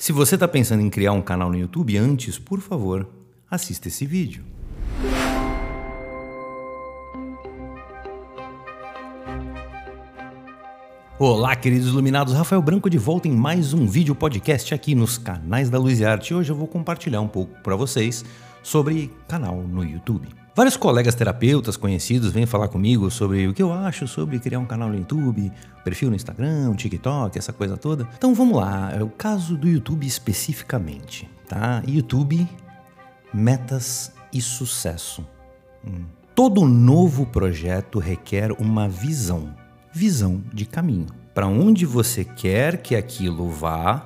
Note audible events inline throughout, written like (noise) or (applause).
Se você está pensando em criar um canal no YouTube, antes, por favor, assista esse vídeo. Olá, queridos iluminados. Rafael Branco de volta em mais um vídeo podcast aqui nos canais da Luz e Arte. Hoje eu vou compartilhar um pouco para vocês sobre canal no YouTube. Vários colegas terapeutas conhecidos vêm falar comigo sobre o que eu acho sobre criar um canal no YouTube, perfil no Instagram, TikTok, essa coisa toda. Então vamos lá, é o caso do YouTube especificamente, tá? YouTube, metas e sucesso. Hum. Todo novo projeto requer uma visão visão de caminho. Para onde você quer que aquilo vá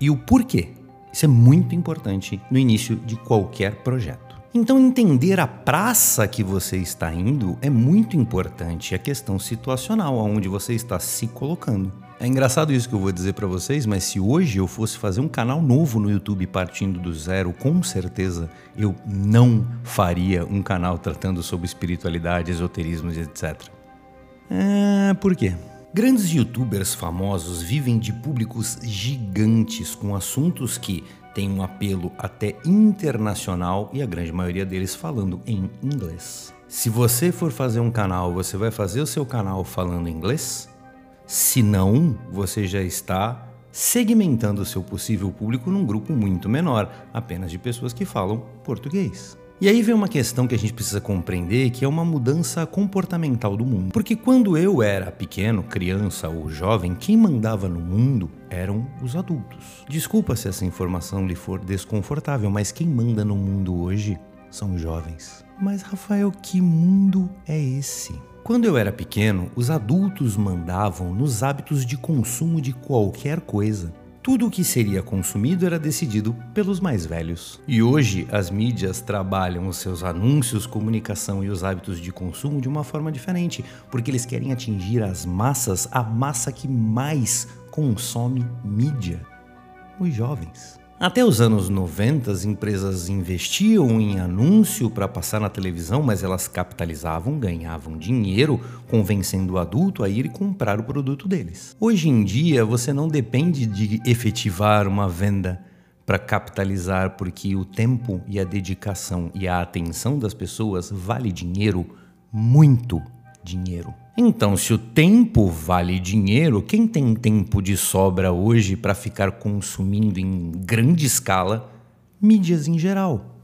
e o porquê. Isso é muito importante no início de qualquer projeto. Então, entender a praça que você está indo é muito importante, a questão situacional, aonde você está se colocando. É engraçado isso que eu vou dizer para vocês, mas se hoje eu fosse fazer um canal novo no YouTube partindo do zero, com certeza eu não faria um canal tratando sobre espiritualidade, esoterismo e etc. É, por quê? Grandes youtubers famosos vivem de públicos gigantes com assuntos que têm um apelo até internacional e a grande maioria deles falando em inglês. Se você for fazer um canal, você vai fazer o seu canal falando inglês? Se não, você já está segmentando o seu possível público num grupo muito menor, apenas de pessoas que falam português. E aí vem uma questão que a gente precisa compreender, que é uma mudança comportamental do mundo. Porque quando eu era pequeno, criança ou jovem, quem mandava no mundo eram os adultos. Desculpa se essa informação lhe for desconfortável, mas quem manda no mundo hoje são os jovens. Mas Rafael, que mundo é esse? Quando eu era pequeno, os adultos mandavam nos hábitos de consumo de qualquer coisa. Tudo o que seria consumido era decidido pelos mais velhos. E hoje as mídias trabalham os seus anúncios, comunicação e os hábitos de consumo de uma forma diferente, porque eles querem atingir as massas, a massa que mais consome mídia: os jovens. Até os anos 90, as empresas investiam em anúncio para passar na televisão, mas elas capitalizavam, ganhavam dinheiro, convencendo o adulto a ir comprar o produto deles. Hoje em dia, você não depende de efetivar uma venda para capitalizar, porque o tempo e a dedicação e a atenção das pessoas vale dinheiro, muito dinheiro. Então, se o tempo vale dinheiro, quem tem tempo de sobra hoje para ficar consumindo em grande escala mídias em geral?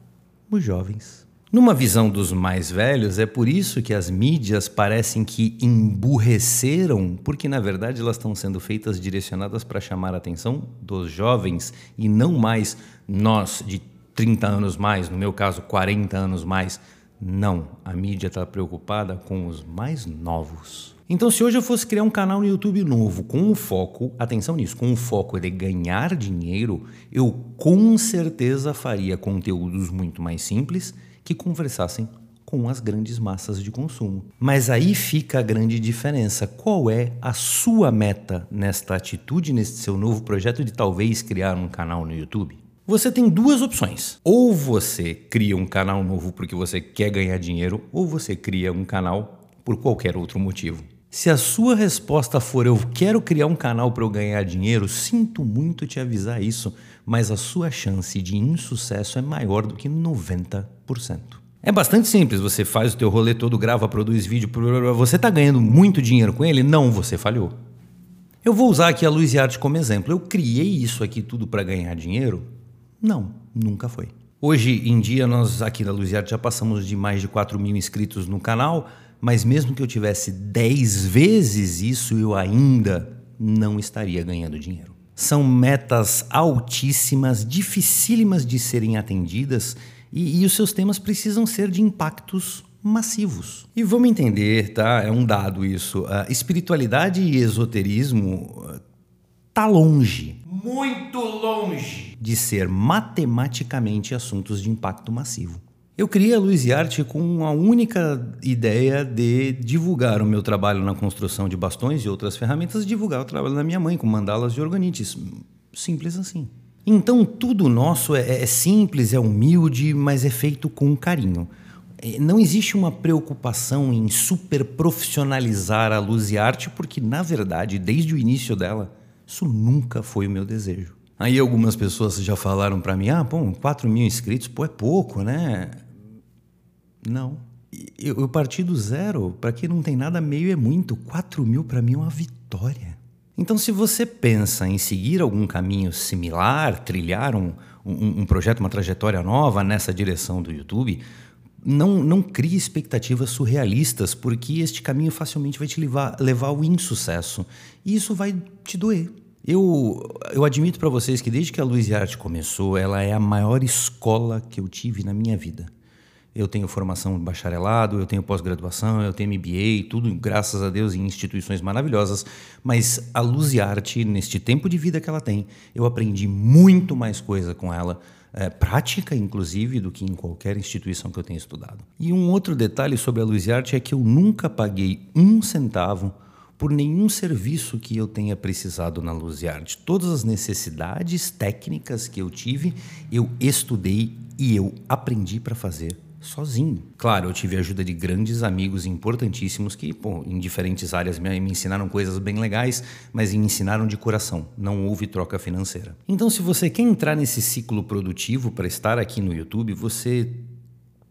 Os jovens. Numa visão dos mais velhos, é por isso que as mídias parecem que emburreceram, porque na verdade elas estão sendo feitas direcionadas para chamar a atenção dos jovens e não mais nós de 30 anos mais, no meu caso 40 anos mais, não, a mídia está preocupada com os mais novos. Então, se hoje eu fosse criar um canal no YouTube novo com um foco, atenção nisso, com um foco de ganhar dinheiro, eu com certeza faria conteúdos muito mais simples que conversassem com as grandes massas de consumo. Mas aí fica a grande diferença. Qual é a sua meta nesta atitude, nesse seu novo projeto de talvez criar um canal no YouTube? Você tem duas opções. Ou você cria um canal novo porque você quer ganhar dinheiro, ou você cria um canal por qualquer outro motivo. Se a sua resposta for eu quero criar um canal para eu ganhar dinheiro, sinto muito te avisar isso, mas a sua chance de insucesso é maior do que 90%. É bastante simples, você faz o teu rolê todo, grava, produz vídeo, você está ganhando muito dinheiro com ele? Não, você falhou. Eu vou usar aqui a Luz e Arte como exemplo. Eu criei isso aqui tudo para ganhar dinheiro? Não, nunca foi. Hoje em dia, nós aqui da Luziarte já passamos de mais de 4 mil inscritos no canal, mas mesmo que eu tivesse 10 vezes isso, eu ainda não estaria ganhando dinheiro. São metas altíssimas, dificílimas de serem atendidas e, e os seus temas precisam ser de impactos massivos. E vamos entender, tá? É um dado isso. A espiritualidade e esoterismo tá longe, muito longe de ser matematicamente assuntos de impacto massivo. Eu criei a Luz e Arte com a única ideia de divulgar o meu trabalho na construção de bastões e outras ferramentas, divulgar o trabalho da minha mãe com mandalas de organites. Simples assim. Então tudo nosso é, é simples, é humilde, mas é feito com carinho. É, não existe uma preocupação em super profissionalizar a Luz e Arte, porque na verdade, desde o início dela, isso nunca foi o meu desejo. Aí algumas pessoas já falaram para mim: ah, pô, 4 mil inscritos, pô, é pouco, né? Não. Eu, eu parti do zero. Para quem não tem nada, meio é muito. 4 mil para mim é uma vitória. Então, se você pensa em seguir algum caminho similar, trilhar um, um, um projeto, uma trajetória nova nessa direção do YouTube, não, não crie expectativas surrealistas, porque este caminho facilmente vai te levar, levar ao insucesso. E isso vai te doer. Eu, eu admito para vocês que desde que a Luiz Arte começou, ela é a maior escola que eu tive na minha vida. Eu tenho formação de bacharelado, eu tenho pós-graduação, eu tenho MBA, tudo graças a Deus em instituições maravilhosas. Mas a Luz e Arte, neste tempo de vida que ela tem, eu aprendi muito mais coisa com ela, é, prática inclusive, do que em qualquer instituição que eu tenha estudado. E um outro detalhe sobre a Luz Arte é que eu nunca paguei um centavo por nenhum serviço que eu tenha precisado na Luz Arte. Todas as necessidades técnicas que eu tive, eu estudei e eu aprendi para fazer sozinho. Claro, eu tive a ajuda de grandes amigos importantíssimos que, pô, em diferentes áreas me, ensinaram coisas bem legais, mas me ensinaram de coração. Não houve troca financeira. Então, se você quer entrar nesse ciclo produtivo para estar aqui no YouTube, você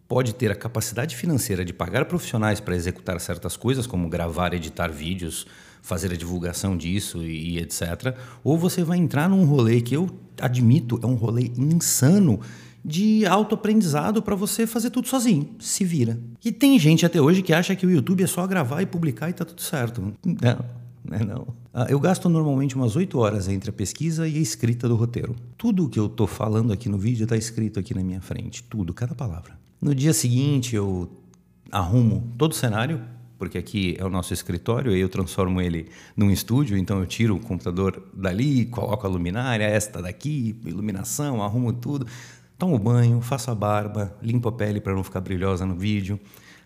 pode ter a capacidade financeira de pagar profissionais para executar certas coisas, como gravar, editar vídeos, fazer a divulgação disso e, e etc. Ou você vai entrar num rolê que eu admito é um rolê insano de autoaprendizado para você fazer tudo sozinho. Se vira. E tem gente até hoje que acha que o YouTube é só gravar e publicar e tá tudo certo. Não, não é não. Ah, eu gasto normalmente umas 8 horas entre a pesquisa e a escrita do roteiro. Tudo o que eu tô falando aqui no vídeo está escrito aqui na minha frente. Tudo, cada palavra. No dia seguinte eu arrumo todo o cenário, porque aqui é o nosso escritório e eu transformo ele num estúdio, então eu tiro o computador dali, coloco a luminária, esta daqui, iluminação, arrumo tudo. Tomo banho, faço a barba, limpo a pele para não ficar brilhosa no vídeo,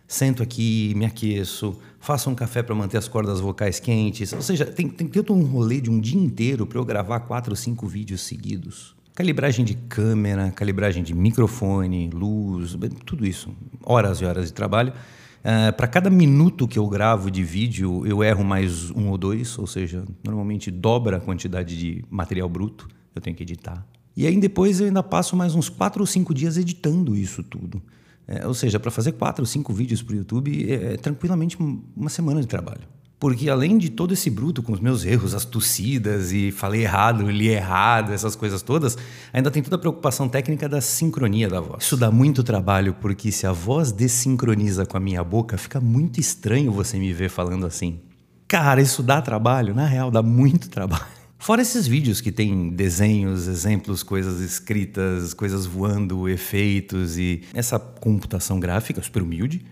sento aqui, me aqueço, faço um café para manter as cordas vocais quentes. Ou seja, tem, tem todo um rolê de um dia inteiro para eu gravar quatro ou cinco vídeos seguidos. Calibragem de câmera, calibragem de microfone, luz, tudo isso. Horas e horas de trabalho. Uh, para cada minuto que eu gravo de vídeo, eu erro mais um ou dois, ou seja, normalmente dobra a quantidade de material bruto eu tenho que editar. E aí depois eu ainda passo mais uns quatro ou cinco dias editando isso tudo. É, ou seja, para fazer quatro ou cinco vídeos para o YouTube é, é tranquilamente uma semana de trabalho. Porque além de todo esse bruto com os meus erros, as tossidas e falei errado, li errado, essas coisas todas, ainda tem toda a preocupação técnica da sincronia da voz. Isso dá muito trabalho, porque se a voz desincroniza com a minha boca, fica muito estranho você me ver falando assim. Cara, isso dá trabalho? Na real, dá muito trabalho. Fora esses vídeos que tem desenhos, exemplos, coisas escritas, coisas voando, efeitos e essa computação gráfica super humilde,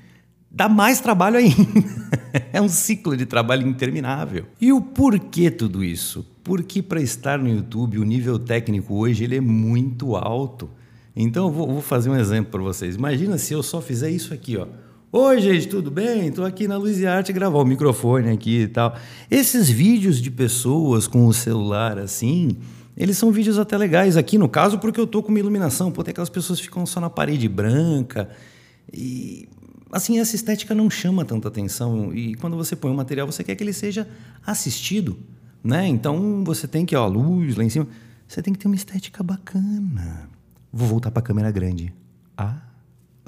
dá mais trabalho ainda. (laughs) é um ciclo de trabalho interminável. E o porquê tudo isso? Porque para estar no YouTube, o nível técnico hoje ele é muito alto. Então eu vou, vou fazer um exemplo para vocês. Imagina se eu só fizer isso aqui, ó Oi, gente, tudo bem? Estou aqui na Luz e Arte gravar o microfone aqui e tal. Esses vídeos de pessoas com o celular assim, eles são vídeos até legais aqui, no caso, porque eu estou com uma iluminação. Pô, tem aquelas pessoas que ficam só na parede branca. E assim, essa estética não chama tanta atenção. E quando você põe o material, você quer que ele seja assistido. Né? Então você tem que, ó, luz lá em cima. Você tem que ter uma estética bacana. Vou voltar para a câmera grande. Ah.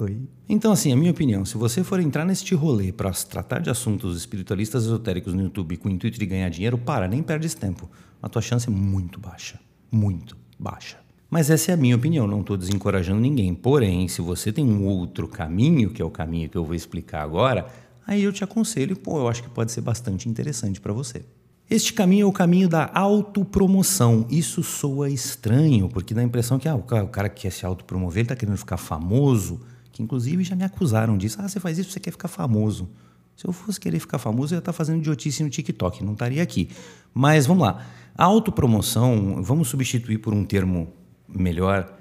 Oi. Então, assim, a minha opinião, se você for entrar neste rolê para tratar de assuntos espiritualistas esotéricos no YouTube com o intuito de ganhar dinheiro, para, nem perde esse tempo. A tua chance é muito baixa. Muito baixa. Mas essa é a minha opinião, não estou desencorajando ninguém. Porém, se você tem um outro caminho, que é o caminho que eu vou explicar agora, aí eu te aconselho, pô, eu acho que pode ser bastante interessante para você. Este caminho é o caminho da autopromoção. Isso soa estranho, porque dá a impressão que ah, o cara que quer se autopromover, está querendo ficar famoso, inclusive já me acusaram disso. Ah, você faz isso, você quer ficar famoso. Se eu fosse querer ficar famoso, eu ia estar fazendo idiotice no TikTok, não estaria aqui. Mas vamos lá. A autopromoção, vamos substituir por um termo melhor,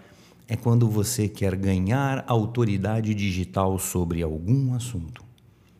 é quando você quer ganhar autoridade digital sobre algum assunto.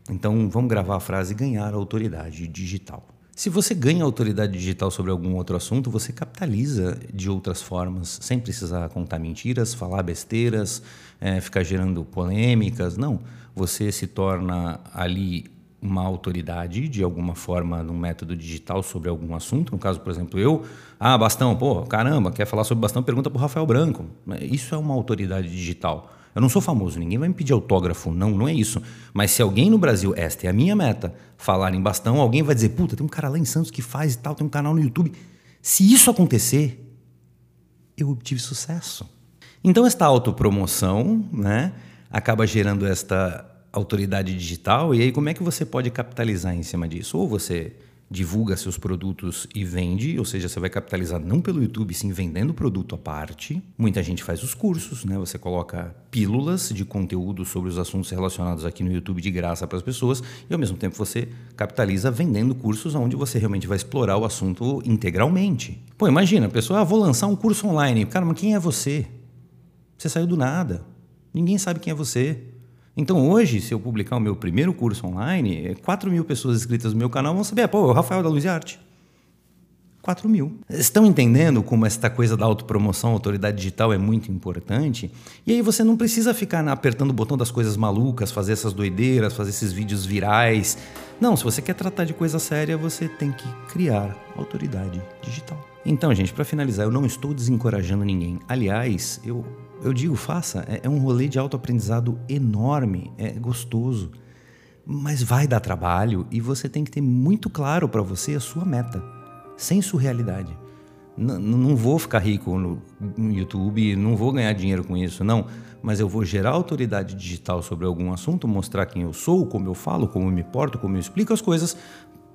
Então vamos gravar a frase ganhar autoridade digital. Se você ganha autoridade digital sobre algum outro assunto, você capitaliza de outras formas, sem precisar contar mentiras, falar besteiras, é, ficar gerando polêmicas. Não. Você se torna ali uma autoridade de alguma forma num método digital sobre algum assunto. No caso, por exemplo, eu, ah, Bastão, pô, caramba, quer falar sobre Bastão? Pergunta para o Rafael Branco. Isso é uma autoridade digital. Eu não sou famoso, ninguém vai me pedir autógrafo, não, não é isso. Mas se alguém no Brasil, esta é a minha meta, falar em Bastão, alguém vai dizer, puta, tem um cara lá em Santos que faz e tal, tem um canal no YouTube. Se isso acontecer, eu obtive sucesso. Então, esta autopromoção né, acaba gerando esta autoridade digital, e aí como é que você pode capitalizar em cima disso? Ou você divulga seus produtos e vende, ou seja, você vai capitalizar não pelo YouTube, sim vendendo produto à parte. Muita gente faz os cursos, né? Você coloca pílulas de conteúdo sobre os assuntos relacionados aqui no YouTube de graça para as pessoas e ao mesmo tempo você capitaliza vendendo cursos onde você realmente vai explorar o assunto integralmente. Pô, imagina, a pessoa, ah, vou lançar um curso online. Cara, mas quem é você? Você saiu do nada. Ninguém sabe quem é você. Então hoje, se eu publicar o meu primeiro curso online, 4 mil pessoas inscritas no meu canal vão saber, pô, é o Rafael da Luz e Arte. 4 mil. Estão entendendo como esta coisa da autopromoção, autoridade digital é muito importante? E aí você não precisa ficar apertando o botão das coisas malucas, fazer essas doideiras, fazer esses vídeos virais. Não, se você quer tratar de coisa séria, você tem que criar autoridade digital. Então, gente, para finalizar, eu não estou desencorajando ninguém. Aliás, eu eu digo, faça. É, é um rolê de autoaprendizado enorme, é gostoso. Mas vai dar trabalho e você tem que ter muito claro para você a sua meta, sem surrealidade. N não vou ficar rico no, no YouTube, não vou ganhar dinheiro com isso, não. Mas eu vou gerar autoridade digital sobre algum assunto, mostrar quem eu sou, como eu falo, como eu me porto, como eu explico as coisas,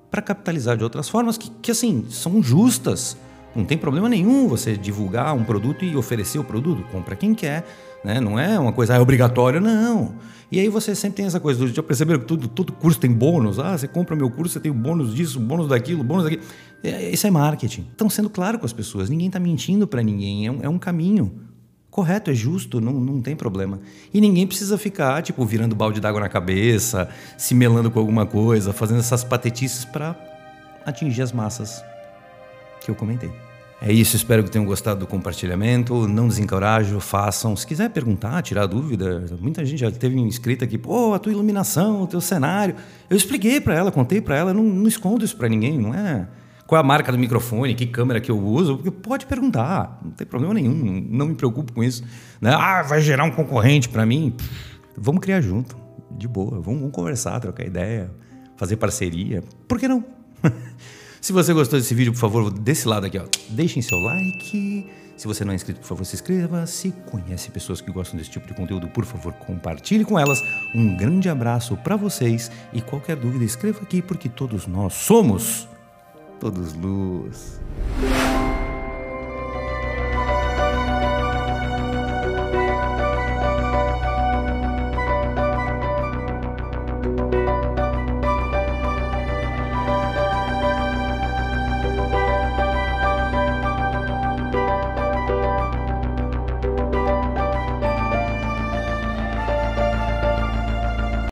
para capitalizar de outras formas que, que, assim, são justas não tem problema nenhum você divulgar um produto e oferecer o produto, compra quem quer, né? Não é uma coisa ah, é obrigatória, não. E aí você sempre tem essa coisa, do, já perceberam que todo, todo curso tem bônus? Ah, você compra meu curso, você tem o bônus disso, bônus daquilo, bônus daquilo. É, isso é marketing. Estão sendo claro com as pessoas, ninguém está mentindo para ninguém, é um, é um caminho correto, é justo, não, não tem problema. E ninguém precisa ficar, tipo, virando balde d'água na cabeça, se melando com alguma coisa, fazendo essas patetices para atingir as massas que eu comentei. É isso, espero que tenham gostado do compartilhamento. Não desencorajo, façam. Se quiser perguntar, tirar dúvida, muita gente já teve inscrita aqui, pô, a tua iluminação, o teu cenário. Eu expliquei para ela, contei para ela, não, não escondo isso para ninguém, não é qual é a marca do microfone, que câmera que eu uso, porque pode perguntar, não tem problema nenhum, não me preocupo com isso. Né? Ah, vai gerar um concorrente para mim. Vamos criar junto, de boa, vamos, vamos conversar, trocar ideia, fazer parceria. Por que não? (laughs) Se você gostou desse vídeo, por favor, desse lado aqui, ó, deixem seu like. Se você não é inscrito, por favor, se inscreva. Se conhece pessoas que gostam desse tipo de conteúdo, por favor, compartilhe com elas. Um grande abraço para vocês e qualquer dúvida, escreva aqui porque todos nós somos todos luz.